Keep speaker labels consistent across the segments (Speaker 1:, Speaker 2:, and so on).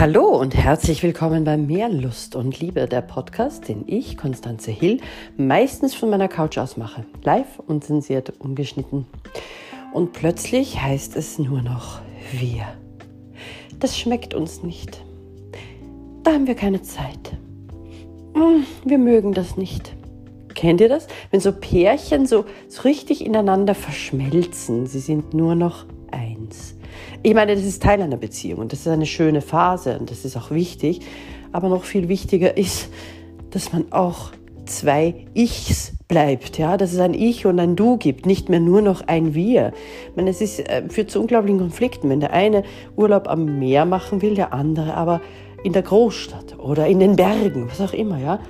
Speaker 1: Hallo und herzlich willkommen bei Mehr Lust und Liebe, der Podcast, den ich, Konstanze Hill, meistens von meiner Couch aus mache. Live und zensiert ungeschnitten. Und plötzlich heißt es nur noch wir. Das schmeckt uns nicht. Da haben wir keine Zeit. Hm, wir mögen das nicht. Kennt ihr das? Wenn so Pärchen so, so richtig ineinander verschmelzen. Sie sind nur noch eins. Ich meine, das ist Teil einer Beziehung und das ist eine schöne Phase und das ist auch wichtig. Aber noch viel wichtiger ist, dass man auch zwei Ichs bleibt, ja, dass es ein Ich und ein Du gibt, nicht mehr nur noch ein Wir. Ich es ist, äh, führt zu unglaublichen Konflikten, wenn der eine Urlaub am Meer machen will, der andere aber in der Großstadt oder in den Bergen, was auch immer, ja,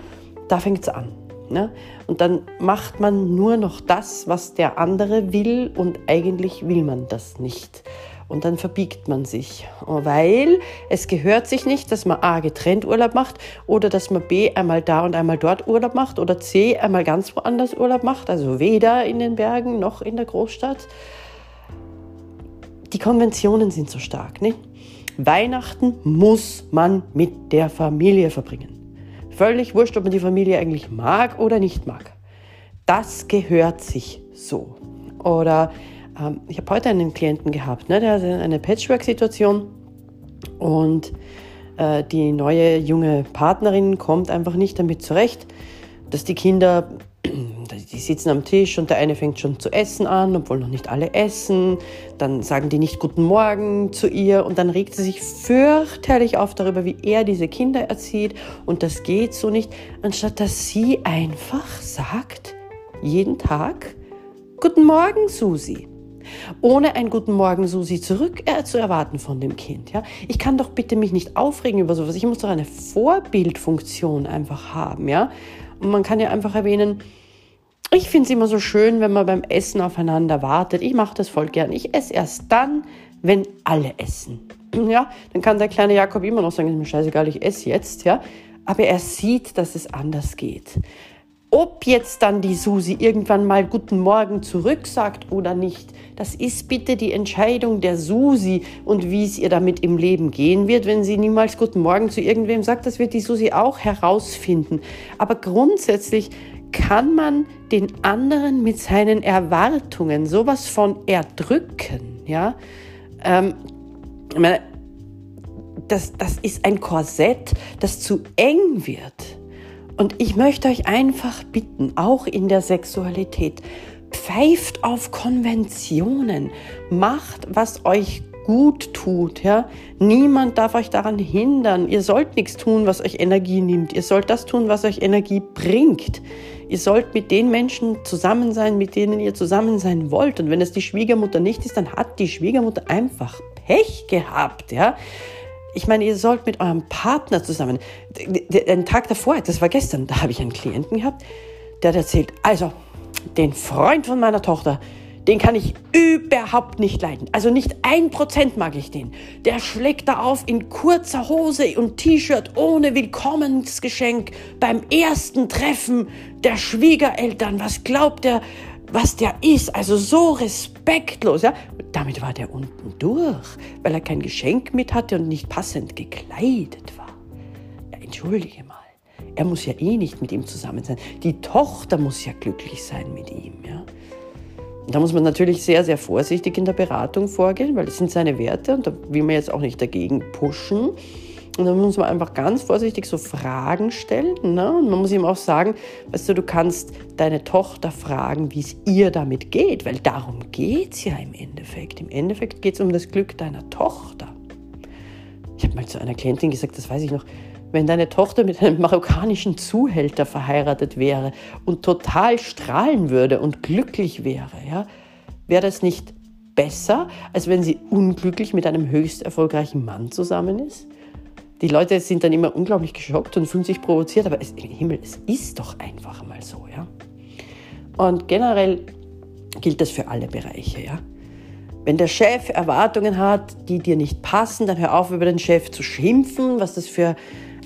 Speaker 1: da fängt es an. Ne? Und dann macht man nur noch das, was der andere will und eigentlich will man das nicht. Und dann verbiegt man sich, weil es gehört sich nicht, dass man A getrennt Urlaub macht oder dass man B einmal da und einmal dort Urlaub macht oder C einmal ganz woanders Urlaub macht, also weder in den Bergen noch in der Großstadt. Die Konventionen sind so stark. Ne? Weihnachten muss man mit der Familie verbringen. Völlig wurscht, ob man die Familie eigentlich mag oder nicht mag. Das gehört sich so. Oder ähm, ich habe heute einen Klienten gehabt, ne, der hatte eine Patchwork-Situation und äh, die neue junge Partnerin kommt einfach nicht damit zurecht, dass die Kinder, die sitzen am Tisch und der eine fängt schon zu essen an, obwohl noch nicht alle essen. Dann sagen die nicht Guten Morgen zu ihr und dann regt sie sich fürchterlich auf darüber, wie er diese Kinder erzieht. Und das geht so nicht, anstatt dass sie einfach sagt, jeden Tag, Guten Morgen, Susi ohne ein Guten Morgen Susi zurück äh, zu erwarten von dem Kind. Ja? Ich kann doch bitte mich nicht aufregen über sowas. Ich muss doch eine Vorbildfunktion einfach haben. Ja? Und man kann ja einfach erwähnen, ich finde es immer so schön, wenn man beim Essen aufeinander wartet. Ich mache das voll gern. Ich esse erst dann, wenn alle essen. Ja, dann kann der kleine Jakob immer noch sagen, ist mir scheißegal, ich esse jetzt, ja. Aber er sieht, dass es anders geht. Ob jetzt dann die Susi irgendwann mal Guten Morgen zurück sagt oder nicht, das ist bitte die Entscheidung der Susi und wie es ihr damit im Leben gehen wird. Wenn sie niemals Guten Morgen zu irgendwem sagt, das wird die Susi auch herausfinden. Aber grundsätzlich kann man den anderen mit seinen Erwartungen sowas von erdrücken, ja. Ähm, das, das ist ein Korsett, das zu eng wird. Und ich möchte euch einfach bitten, auch in der Sexualität, pfeift auf Konventionen, macht, was euch gut tut, ja. Niemand darf euch daran hindern. Ihr sollt nichts tun, was euch Energie nimmt. Ihr sollt das tun, was euch Energie bringt. Ihr sollt mit den Menschen zusammen sein, mit denen ihr zusammen sein wollt. Und wenn es die Schwiegermutter nicht ist, dann hat die Schwiegermutter einfach Pech gehabt, ja ich meine, ihr sollt mit eurem Partner zusammen. Den Tag davor, das war gestern, da habe ich einen Klienten gehabt, der hat erzählt, also den Freund von meiner Tochter, den kann ich überhaupt nicht leiden. Also nicht ein Prozent mag ich den. Der schlägt da auf in kurzer Hose und T-Shirt ohne Willkommensgeschenk beim ersten Treffen der Schwiegereltern. Was glaubt er, was der ist? Also so respektlos. Ja? Damit war der unten durch, weil er kein Geschenk mit hatte und nicht passend gekleidet war. Ja, entschuldige mal. Er muss ja eh nicht mit ihm zusammen sein. Die Tochter muss ja glücklich sein mit ihm. Ja? Und da muss man natürlich sehr, sehr vorsichtig in der Beratung vorgehen, weil das sind seine Werte und da will man jetzt auch nicht dagegen pushen. Und dann muss man einfach ganz vorsichtig so Fragen stellen. Ne? Und man muss ihm auch sagen, weißt du, du kannst deine Tochter fragen, wie es ihr damit geht, weil darum geht es ja im Endeffekt. Im Endeffekt geht es um das Glück deiner Tochter. Ich habe mal zu einer Klientin gesagt, das weiß ich noch, wenn deine Tochter mit einem marokkanischen Zuhälter verheiratet wäre und total strahlen würde und glücklich wäre, ja, wäre das nicht besser, als wenn sie unglücklich mit einem höchst erfolgreichen Mann zusammen ist? Die Leute sind dann immer unglaublich geschockt und fühlen sich provoziert, aber es, Himmel, es ist doch einfach mal so, ja. Und generell gilt das für alle Bereiche, ja. Wenn der Chef Erwartungen hat, die dir nicht passen, dann hör auf, über den Chef zu schimpfen, was das für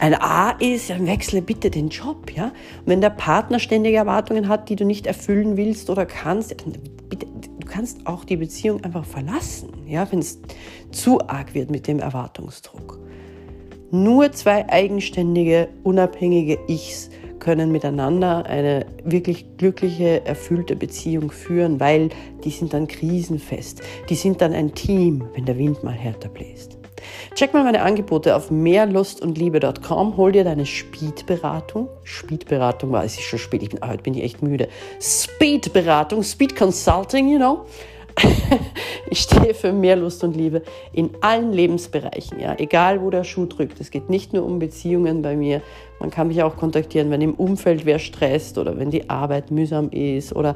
Speaker 1: ein A ist, dann wechsle bitte den Job, ja. Und wenn der Partner ständige Erwartungen hat, die du nicht erfüllen willst oder kannst, dann bitte, du kannst auch die Beziehung einfach verlassen, ja, wenn es zu arg wird mit dem Erwartungsdruck. Nur zwei eigenständige, unabhängige Ichs können miteinander eine wirklich glückliche, erfüllte Beziehung führen, weil die sind dann krisenfest. Die sind dann ein Team, wenn der Wind mal härter bläst. Check mal meine Angebote auf mehrlustundliebe.com. Hol dir deine Speed-Beratung. Speed-Beratung war es ist schon spät. Ich bin, heute bin ich echt müde. Speed-Beratung, Speed Consulting, you know. ich stehe für mehr Lust und Liebe in allen Lebensbereichen, ja, egal wo der Schuh drückt. Es geht nicht nur um Beziehungen bei mir. Man kann mich auch kontaktieren, wenn im Umfeld wer stresst oder wenn die Arbeit mühsam ist oder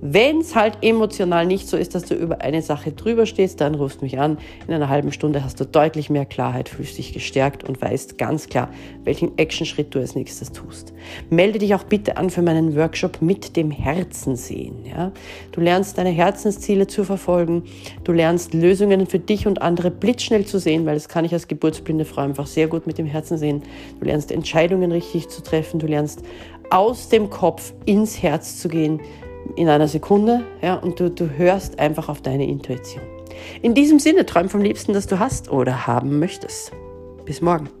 Speaker 1: wenn es halt emotional nicht so ist, dass du über eine Sache drüber stehst, dann rufst mich an. In einer halben Stunde hast du deutlich mehr Klarheit, fühlst dich gestärkt und weißt ganz klar, welchen Actionschritt du als nächstes tust. Melde dich auch bitte an für meinen Workshop mit dem Herzen sehen. Ja? Du lernst deine Herzensziele zu verfolgen. Du lernst Lösungen für dich und andere blitzschnell zu sehen, weil das kann ich als geburtsblinde Frau einfach sehr gut mit dem Herzen sehen. Du lernst Entscheidungen richtig zu treffen. Du lernst aus dem Kopf ins Herz zu gehen in einer Sekunde ja, und du, du hörst einfach auf deine Intuition. In diesem Sinne, träum vom Liebsten, das du hast oder haben möchtest. Bis morgen.